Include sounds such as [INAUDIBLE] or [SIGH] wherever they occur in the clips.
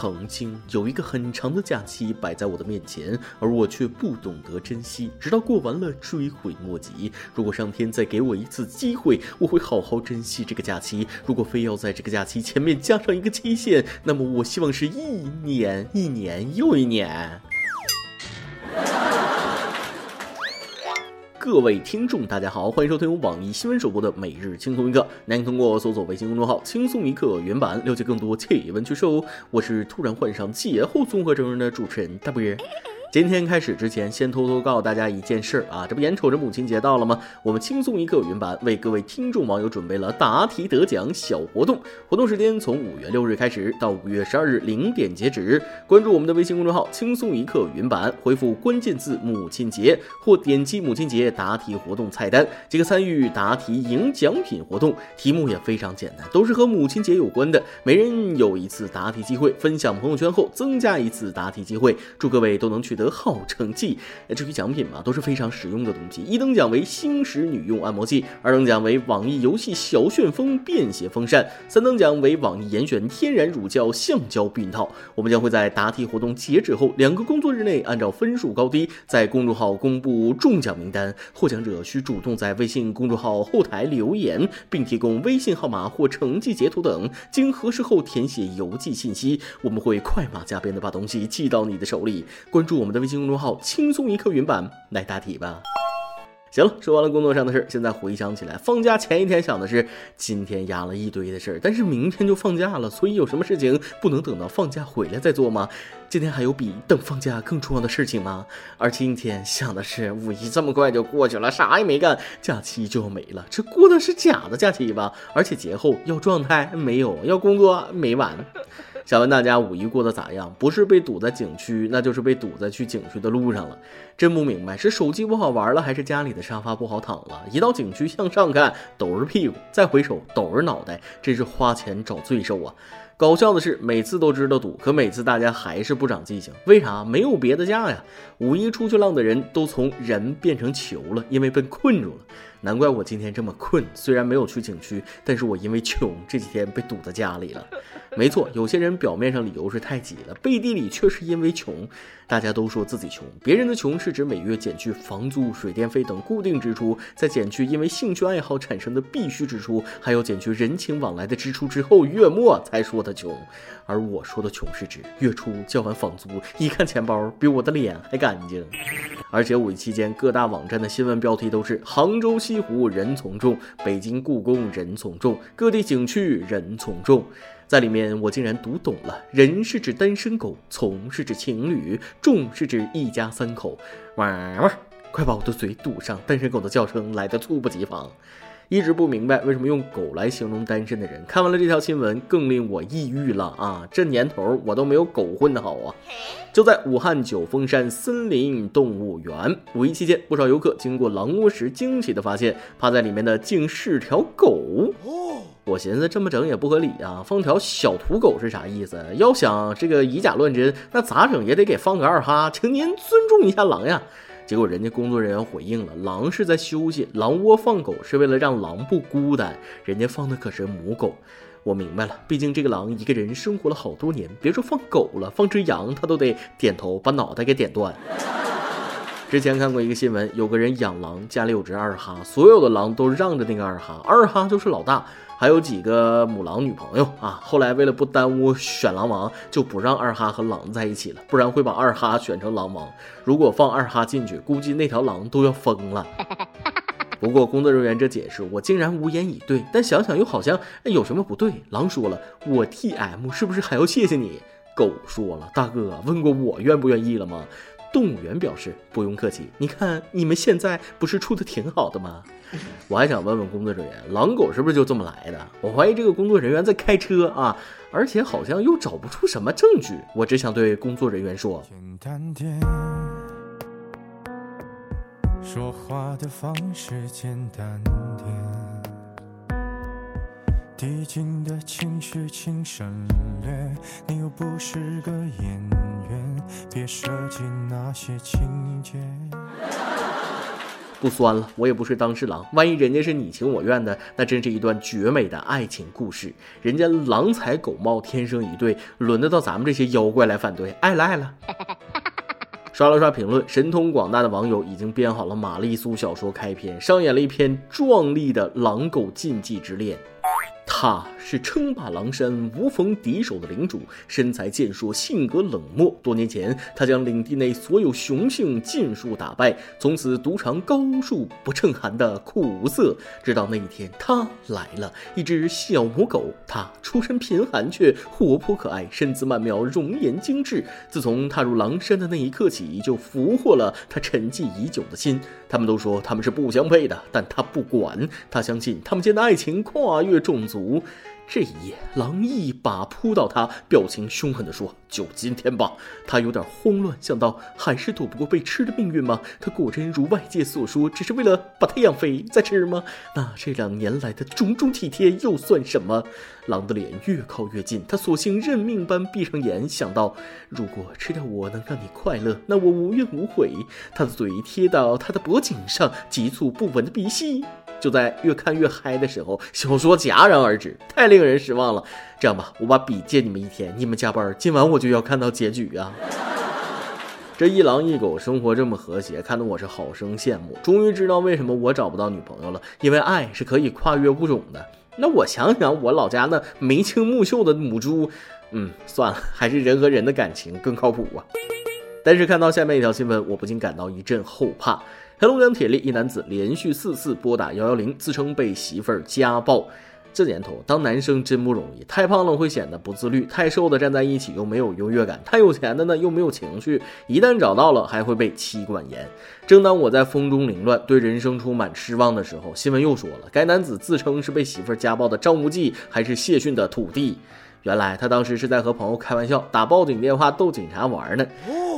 曾经有一个很长的假期摆在我的面前，而我却不懂得珍惜，直到过完了追悔莫及。如果上天再给我一次机会，我会好好珍惜这个假期。如果非要在这个假期前面加上一个期限，那么我希望是一年，一年又一年。各位听众，大家好，欢迎收听网易新闻首播的每日轻松一刻。您通过搜索微信公众号“轻松一刻”原版了解更多气闻趣事哦。我是突然患上节后综合征的主持人大波。今天开始之前，先偷偷告诉大家一件事儿啊，这不眼瞅着母亲节到了吗？我们轻松一刻云版为各位听众网友准备了答题得奖小活动，活动时间从五月六日开始到五月十二日零点截止。关注我们的微信公众号“轻松一刻云版”，回复关键字“母亲节”或点击母亲节答题活动菜单，即可参与答题赢奖品活动。题目也非常简单，都是和母亲节有关的，每人有一次答题机会，分享朋友圈后增加一次答题机会。祝各位都能取。得好成绩，至于奖品嘛，都是非常实用的东西。一等奖为星矢女用按摩器，二等奖为网易游戏小旋风便携风扇，三等奖为网易严选天然乳胶橡胶避孕套。我们将会在答题活动截止后两个工作日内，按照分数高低，在公众号公布中奖名单。获奖者需主动在微信公众号后台留言，并提供微信号码或成绩截图等，经核实后填写邮寄信息，我们会快马加鞭的把东西寄到你的手里。关注我我们的微信公众号“轻松一刻云版”来答题吧。行了，说完了工作上的事儿，现在回想起来，放假前一天想的是今天压了一堆的事儿，但是明天就放假了，所以有什么事情不能等到放假回来再做吗？今天还有比等放假更重要的事情吗？而今天想的是五一这么快就过去了，啥也没干，假期就要没了，这过的是假的假期吧？而且节后要状态没有，要工作没完。想问大家五一过得咋样？不是被堵在景区，那就是被堵在去景区的路上了。真不明白，是手机不好玩了，还是家里的沙发不好躺了？一到景区向上看都是屁股，再回首都是脑袋，真是花钱找罪受啊！搞笑的是，每次都知道堵，可每次大家还是不长记性。为啥？没有别的假呀！五一出去浪的人都从人变成球了，因为被困住了。难怪我今天这么困，虽然没有去景区，但是我因为穷，这几天被堵在家里了。没错，有些人表面上理由是太挤了，背地里却是因为穷。大家都说自己穷，别人的穷是指每月减去房租、水电费等固定支出，再减去因为兴趣爱好产生的必须支出，还要减去人情往来的支出之后，月末才说的穷。而我说的穷是指月初交完房租，一看钱包比我的脸还干净。而且五一期间各大网站的新闻标题都是杭州西湖人从众，北京故宫人从众，各地景区人从众。在里面，我竟然读懂了：人是指单身狗，从是指情侣，众是指一家三口。哇哇！快把我的嘴堵上，单身狗的叫声来得猝不及防。一直不明白为什么用狗来形容单身的人，看完了这条新闻更令我抑郁了啊！这年头我都没有狗混得好啊！就在武汉九峰山森林动物园，五一期间，不少游客经过狼窝时，惊奇地发现，趴在里面的竟是条狗。我寻思这么整也不合理啊，放条小土狗是啥意思？要想这个以假乱真，那咋整也得给放个二哈，请您尊重一下狼呀。结果人家工作人员回应了，狼是在休息，狼窝放狗是为了让狼不孤单，人家放的可是母狗。我明白了，毕竟这个狼一个人生活了好多年，别说放狗了，放只羊他都得点头把脑袋给点断。之前看过一个新闻，有个人养狼，家里有只二哈，所有的狼都让着那个二哈，二哈就是老大。还有几个母狼女朋友啊，后来为了不耽误选狼王，就不让二哈和狼在一起了，不然会把二哈选成狼王。如果放二哈进去，估计那条狼都要疯了。[LAUGHS] 不过工作人员这解释，我竟然无言以对。但想想又好像有什么不对。狼说了，我 T M 是不是还要谢谢你？狗说了，大哥问过我愿不愿意了吗？动物园表示不用客气，你看你们现在不是处的挺好的吗？[LAUGHS] 我还想问问工作人员，狼狗是不是就这么来的？我怀疑这个工作人员在开车啊，而且好像又找不出什么证据。我只想对工作人员说：简单点，说话的方式简单点，递进的情绪请省略，你又不是个演员，别设计那些情节。[LAUGHS] 不酸了，我也不是当事狼。万一人家是你情我愿的，那真是一段绝美的爱情故事。人家郎才狗貌，天生一对，轮得到咱们这些妖怪来反对？爱了爱了。[LAUGHS] 刷了刷评论，神通广大的网友已经编好了玛丽苏小说开篇，上演了一篇壮丽的狼狗禁忌之恋。他是称霸狼山无逢敌手的领主，身材健硕，性格冷漠。多年前，他将领地内所有雄性尽数打败，从此独尝高处不胜寒的苦涩。直到那一天，他来了，一只小母狗。它出身贫寒，却活泼可爱，身姿曼妙，容颜精致。自从踏入狼山的那一刻起，就俘获了他沉寂已久的心。他们都说他们是不相配的，但他不管，他相信他们间的爱情跨越种族。这一夜，狼一把扑倒他，表情凶狠地说：“就今天吧。”他有点慌乱，想到还是躲不过被吃的命运吗？他果真如外界所说，只是为了把它养肥再吃吗？那这两年来的种种体贴又算什么？狼的脸越靠越近，他索性认命般闭上眼，想到如果吃掉我能让你快乐，那我无怨无悔。他的嘴贴到他的脖颈上，急促不稳的鼻息。就在越看越嗨的时候，小说戛然而止，太令人失望了。这样吧，我把笔借你们一天，你们加班，今晚我就要看到结局啊！[LAUGHS] 这一狼一狗生活这么和谐，看得我是好生羡慕。终于知道为什么我找不到女朋友了，因为爱是可以跨越物种的。那我想想，我老家那眉清目秀的母猪，嗯，算了，还是人和人的感情更靠谱啊。但是看到下面一条新闻，我不禁感到一阵后怕。黑龙江铁力一男子连续四次拨打幺幺零，自称被媳妇儿家暴。这年头当男生真不容易，太胖了会显得不自律，太瘦的站在一起又没有优越感，太有钱的呢又没有情绪，一旦找到了还会被妻管严。正当我在风中凌乱，对人生充满失望的时候，新闻又说了，该男子自称是被媳妇儿家暴的张无忌，还是谢逊的土地。原来他当时是在和朋友开玩笑，打报警电话逗警察玩呢。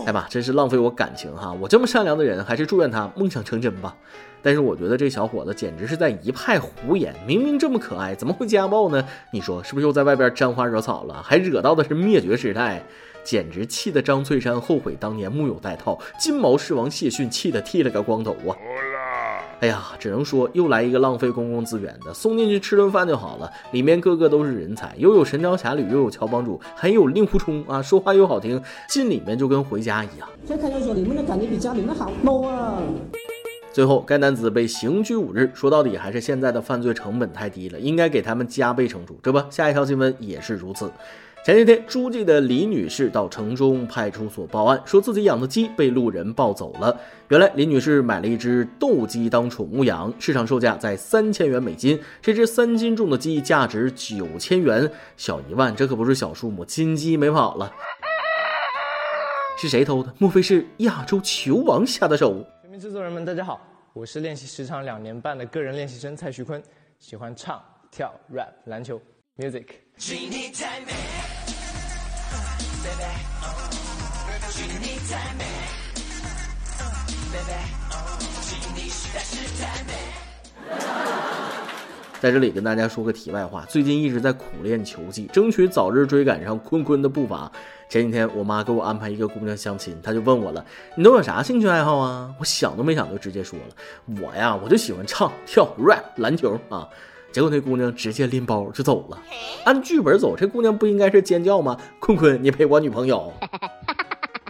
哎妈，真是浪费我感情哈！我这么善良的人，还是祝愿他梦想成真吧。但是我觉得这小伙子简直是在一派胡言，明明这么可爱，怎么会家暴呢？你说是不是又在外边沾花惹草了？还惹到的是灭绝师太，简直气得张翠山后悔当年木有带套，金毛狮王谢逊气得剃了个光头啊！哎呀，只能说又来一个浪费公共资源的，送进去吃顿饭就好了。里面个个都是人才，又有神雕侠侣，又有乔帮主，还有令狐冲啊，说话又好听，进里面就跟回家一样。再看要说里面的感觉比家里面好多啊。最后，该男子被刑拘五日。说到底，还是现在的犯罪成本太低了，应该给他们加倍惩处。这不，下一条新闻也是如此。前几天，诸暨的李女士到城中派出所报案，说自己养的鸡被路人抱走了。原来，李女士买了一只斗鸡当宠物养，市场售价在三千元美金。这只三斤重的鸡价值九千元，小一万，这可不是小数目。金鸡没跑了，是谁偷的？莫非是亚洲球王下的手？全民制作人们，大家好，我是练习时长两年半的个人练习生蔡徐坤，喜欢唱、跳、rap、篮球，music。在这里跟大家说个题外话，最近一直在苦练球技，争取早日追赶上坤坤的步伐。前几天我妈给我安排一个姑娘相亲，她就问我了：“你都有啥兴趣爱好啊？”我想都没想就直接说了：“我呀，我就喜欢唱跳 rap 篮球啊。”结果那姑娘直接拎包就走了。按剧本走，这姑娘不应该是尖叫吗？坤坤，你陪我女朋友？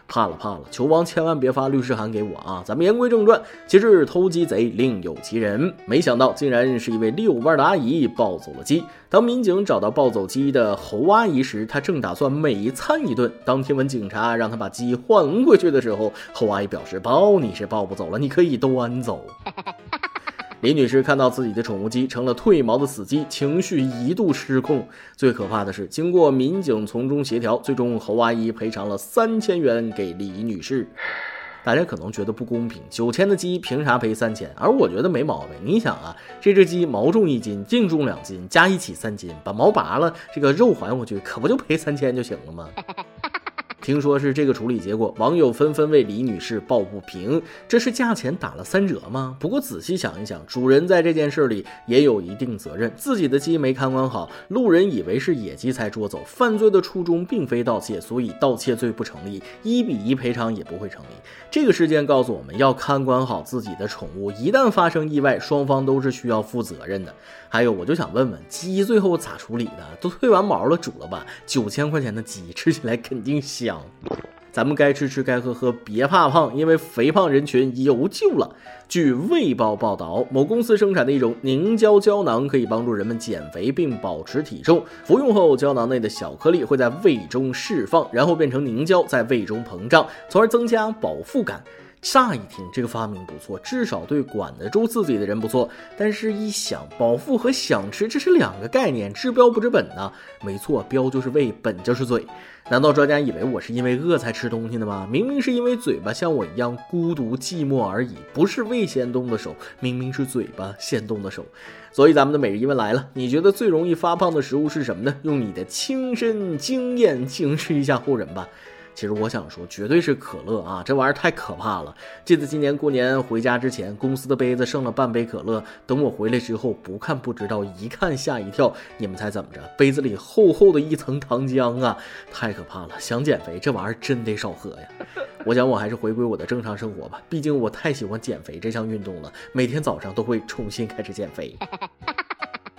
怕 [LAUGHS] 了怕了，球王千万别发律师函给我啊！咱们言归正传，其实偷鸡贼另有其人，没想到竟然是一位遛弯的阿姨抱走了鸡。当民警找到抱走鸡的侯阿姨时，她正打算美餐一顿。当听闻警察让她把鸡还回去的时候，侯阿姨表示抱你是抱不走了，你可以端走。[LAUGHS] 李女士看到自己的宠物鸡成了褪毛的死鸡，情绪一度失控。最可怕的是，经过民警从中协调，最终侯阿姨赔偿了三千元给李女士。大家可能觉得不公平，九千的鸡凭啥赔三千？而我觉得没毛病。你想啊，这只鸡毛重一斤，净重两斤，加一起三斤，把毛拔了，这个肉还回去，可不就赔三千就行了吗？[LAUGHS] 听说是这个处理结果，网友纷纷为李女士抱不平。这是价钱打了三折吗？不过仔细想一想，主人在这件事里也有一定责任，自己的鸡没看管好，路人以为是野鸡才捉走，犯罪的初衷并非盗窃，所以盗窃罪不成立，一比一赔偿也不会成立。这个事件告诉我们要看管好自己的宠物，一旦发生意外，双方都是需要负责任的。还有，我就想问问，鸡最后咋处理的？都褪完毛了，煮了吧？九千块钱的鸡，吃起来肯定香。咱们该吃吃，该喝喝，别怕胖，因为肥胖人群有救了。据《卫报》报道，某公司生产的一种凝胶胶囊可以帮助人们减肥并保持体重。服用后，胶囊内的小颗粒会在胃中释放，然后变成凝胶，在胃中膨胀，从而增加饱腹感。乍一听，这个发明不错，至少对管得住自己的人不错。但是，一想饱腹和想吃，这是两个概念，治标不治本呐。没错，标就是胃，本就是嘴。难道专家以为我是因为饿才吃东西的吗？明明是因为嘴巴像我一样孤独寂寞而已，不是胃先动的手，明明是嘴巴先动的手。所以，咱们的每日一问来了：你觉得最容易发胖的食物是什么呢？用你的亲身经验警示一下后人吧。其实我想说，绝对是可乐啊！这玩意儿太可怕了。记得今年过年回家之前，公司的杯子剩了半杯可乐。等我回来之后，不看不知道，一看吓一跳。你们猜怎么着？杯子里厚厚的一层糖浆啊！太可怕了！想减肥，这玩意儿真得少喝呀。我想我还是回归我的正常生活吧，毕竟我太喜欢减肥这项运动了，每天早上都会重新开始减肥。[LAUGHS]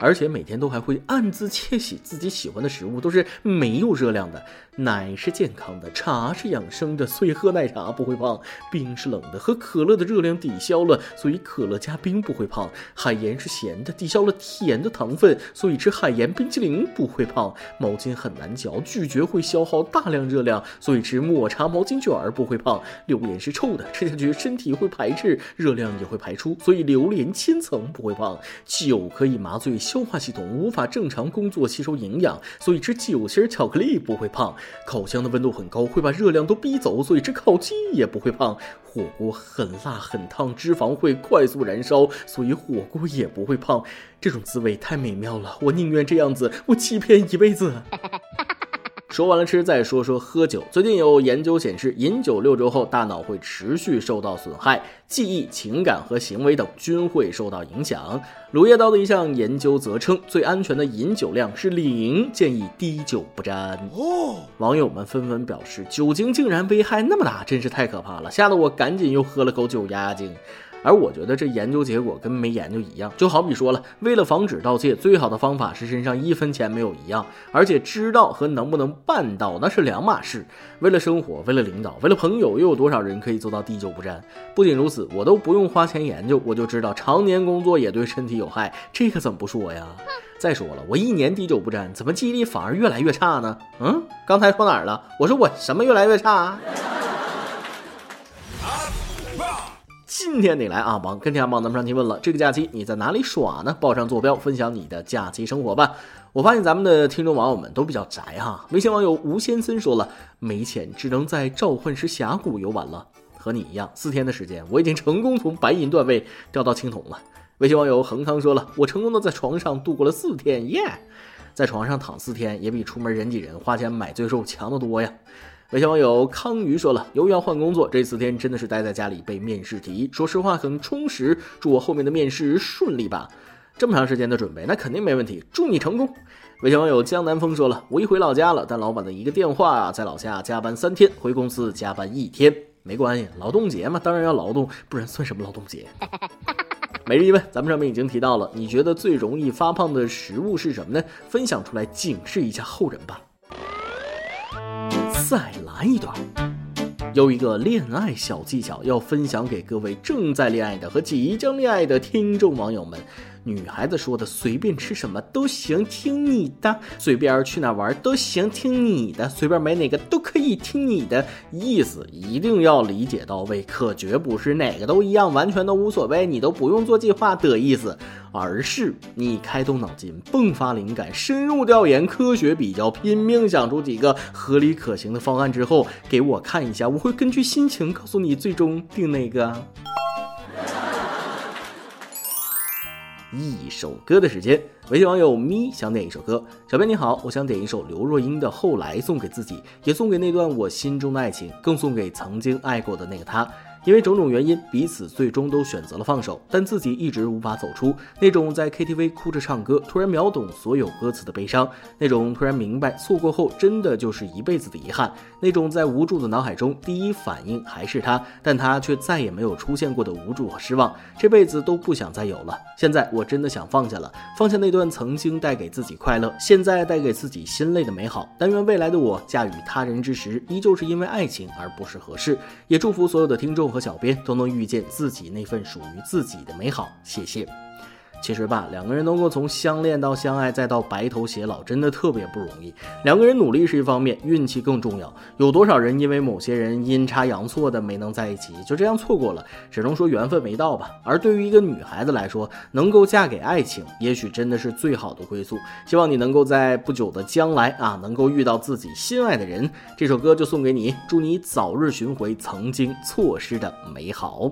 而且每天都还会暗自窃喜，自己喜欢的食物都是没有热量的，奶是健康的，茶是养生的，所以喝奶茶不会胖；冰是冷的，和可乐的热量抵消了，所以可乐加冰不会胖；海盐是咸的，抵消了甜的糖分，所以吃海盐冰淇淋不会胖；毛巾很难嚼，咀嚼会消耗大量热量，所以吃抹茶毛巾卷儿不会胖；榴莲是臭的，吃下去身体会排斥，热量也会排出，所以榴莲千层不会胖；酒可以麻醉。消化系统无法正常工作吸收营养，所以吃酒心巧克力不会胖。烤箱的温度很高，会把热量都逼走，所以吃烤鸡也不会胖。火锅很辣很烫，脂肪会快速燃烧，所以火锅也不会胖。这种滋味太美妙了，我宁愿这样子，我欺骗一辈子。说完了吃，再说说喝酒。最近有研究显示，饮酒六周后，大脑会持续受到损害，记忆、情感和行为等均会受到影响。鲁夜刀的一项研究则称，最安全的饮酒量是零，建议滴酒不沾。哦，网友们纷纷表示，酒精竟然危害那么大，真是太可怕了，吓得我赶紧又喝了口酒压压惊。而我觉得这研究结果跟没研究一样，就好比说了，为了防止盗窃，最好的方法是身上一分钱没有一样，而且知道和能不能办到那是两码事。为了生活，为了领导，为了朋友，又有多少人可以做到滴酒不沾？不仅如此，我都不用花钱研究，我就知道常年工作也对身体有害，这个怎么不说呀？再说了，我一年滴酒不沾，怎么记忆力反而越来越差呢？嗯，刚才说哪儿了？我说我什么越来越差？今天你来啊，王跟天帮咱们上提问了。这个假期你在哪里耍呢？报上坐标，分享你的假期生活吧。我发现咱们的听众网友们都比较宅哈。微信网友吴先森说了，没钱只能在召唤师峡谷游玩了。和你一样，四天的时间，我已经成功从白银段位掉到青铜了。微信网友恒康说了，我成功的在床上度过了四天，耶，在床上躺四天也比出门人挤人花钱买罪受强得多呀。微信网友康瑜说了，由于要换工作，这四天真的是待在家里背面试题。说实话，很充实。祝我后面的面试顺利吧。这么长时间的准备，那肯定没问题。祝你成功。微信网友江南风说了，我一回老家了，但老板的一个电话，在老家加班三天，回公司加班一天，没关系，劳动节嘛，当然要劳动，不然算什么劳动节？每日一问，咱们上面已经提到了，你觉得最容易发胖的食物是什么呢？分享出来警示一下后人吧。再来一段，有一个恋爱小技巧要分享给各位正在恋爱的和即将恋爱的听众网友们。女孩子说的随便吃什么都行，听你的；随便去哪玩都行，听你的；随便买哪个都可以，听你的。意思一定要理解到位，可绝不是哪个都一样，完全都无所谓，你都不用做计划的意思，而是你开动脑筋，迸发灵感，深入调研，科学比较，拼命想出几个合理可行的方案之后，给我看一下，我会根据心情告诉你最终定哪个。一首歌的时间。微信网友咪想点一首歌，小编你好，我想点一首刘若英的《后来》，送给自己，也送给那段我心中的爱情，更送给曾经爱过的那个他。因为种种原因，彼此最终都选择了放手，但自己一直无法走出那种在 KTV 哭着唱歌，突然秒懂所有歌词的悲伤，那种突然明白错过后真的就是一辈子的遗憾，那种在无助的脑海中第一反应还是他，但他却再也没有出现过的无助和失望，这辈子都不想再有了。现在我真的想放下了，放下那段曾经带给自己快乐，现在带给自己心累的美好。但愿未来的我嫁与他人之时，依旧是因为爱情而不是合适。也祝福所有的听众。和小编都能遇见自己那份属于自己的美好，谢谢。其实吧，两个人能够从相恋到相爱再到白头偕老，真的特别不容易。两个人努力是一方面，运气更重要。有多少人因为某些人阴差阳错的没能在一起，就这样错过了，只能说缘分没到吧。而对于一个女孩子来说，能够嫁给爱情，也许真的是最好的归宿。希望你能够在不久的将来啊，能够遇到自己心爱的人。这首歌就送给你，祝你早日寻回曾经错失的美好。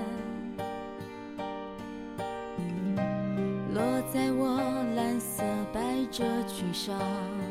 这沮丧。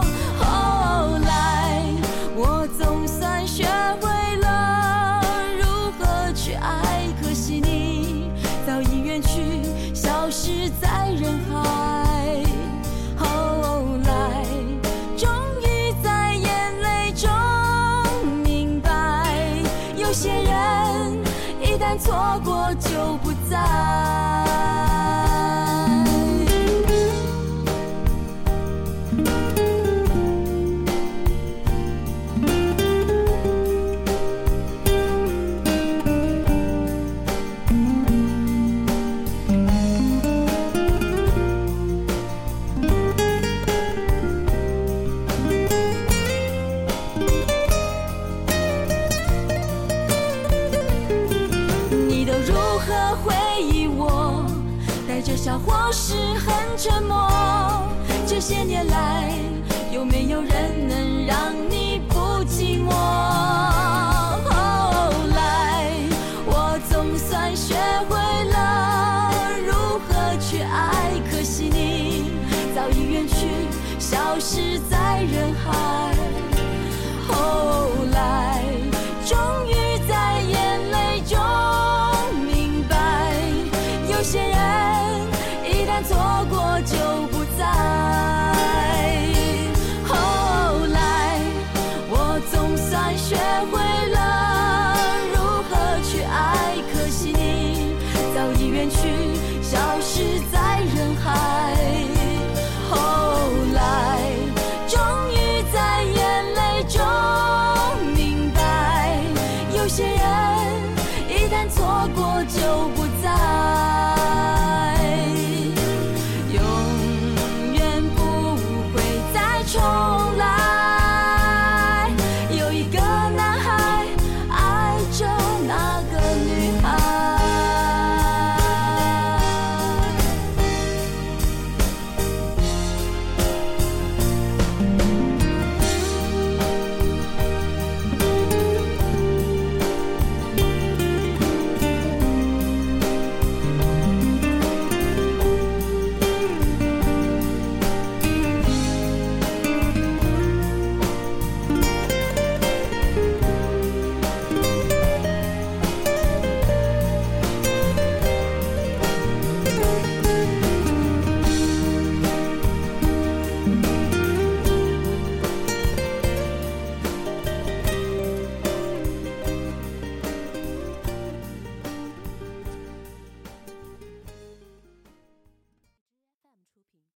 有些人一旦错过就不再这些年来有没有人？早已远去消失在